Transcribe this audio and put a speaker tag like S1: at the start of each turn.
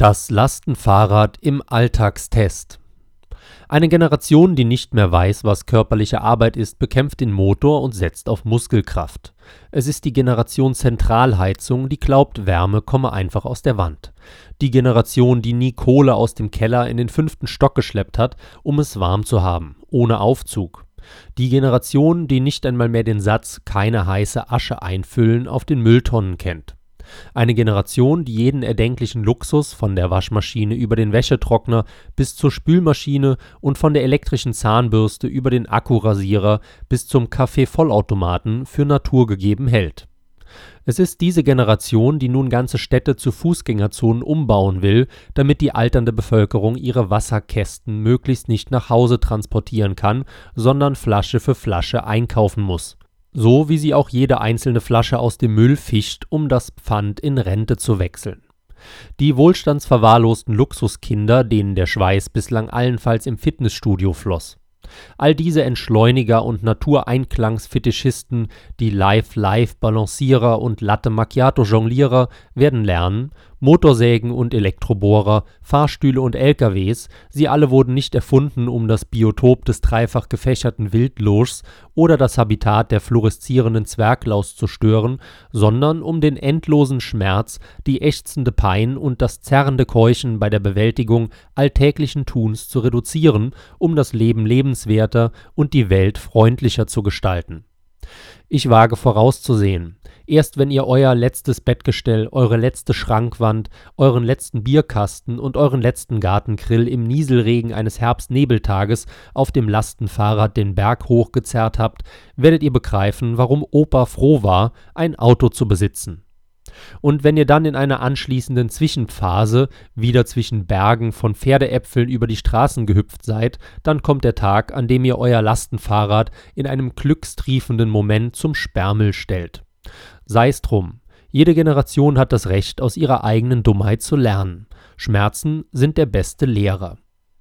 S1: Das Lastenfahrrad im Alltagstest. Eine Generation, die nicht mehr weiß, was körperliche Arbeit ist, bekämpft den Motor und setzt auf Muskelkraft. Es ist die Generation Zentralheizung, die glaubt, Wärme komme einfach aus der Wand. Die Generation, die nie Kohle aus dem Keller in den fünften Stock geschleppt hat, um es warm zu haben, ohne Aufzug. Die Generation, die nicht einmal mehr den Satz keine heiße Asche einfüllen auf den Mülltonnen kennt. Eine Generation, die jeden erdenklichen Luxus von der Waschmaschine über den Wäschetrockner bis zur Spülmaschine und von der elektrischen Zahnbürste über den Akkurasierer bis zum Kaffeevollautomaten für naturgegeben hält. Es ist diese Generation, die nun ganze Städte zu Fußgängerzonen umbauen will, damit die alternde Bevölkerung ihre Wasserkästen möglichst nicht nach Hause transportieren kann, sondern Flasche für Flasche einkaufen muss so wie sie auch jede einzelne Flasche aus dem Müll fischt, um das Pfand in Rente zu wechseln. Die wohlstandsverwahrlosten Luxuskinder, denen der Schweiß bislang allenfalls im Fitnessstudio floss. All diese Entschleuniger und Natureinklangsfetischisten, die Live-Live-Balancierer und Latte Macchiato-Jonglierer werden lernen, Motorsägen und Elektrobohrer, Fahrstühle und LKWs, sie alle wurden nicht erfunden, um das Biotop des dreifach gefächerten Wildlurchs oder das Habitat der fluoreszierenden Zwerglaus zu stören, sondern um den endlosen Schmerz, die ächzende Pein und das zerrende Keuchen bei der Bewältigung alltäglichen Tuns zu reduzieren, um das Leben lebenswerter und die Welt freundlicher zu gestalten. Ich wage vorauszusehen, Erst wenn ihr euer letztes Bettgestell, eure letzte Schrankwand, euren letzten Bierkasten und euren letzten Gartengrill im Nieselregen eines Herbstnebeltages auf dem Lastenfahrrad den Berg hochgezerrt habt, werdet ihr begreifen, warum Opa froh war, ein Auto zu besitzen. Und wenn ihr dann in einer anschließenden Zwischenphase wieder zwischen Bergen von Pferdeäpfeln über die Straßen gehüpft seid, dann kommt der Tag, an dem ihr euer Lastenfahrrad in einem glückstriefenden Moment zum Sperrmüll stellt. Sei's drum. Jede Generation hat das Recht, aus ihrer eigenen Dummheit zu lernen. Schmerzen sind der beste Lehrer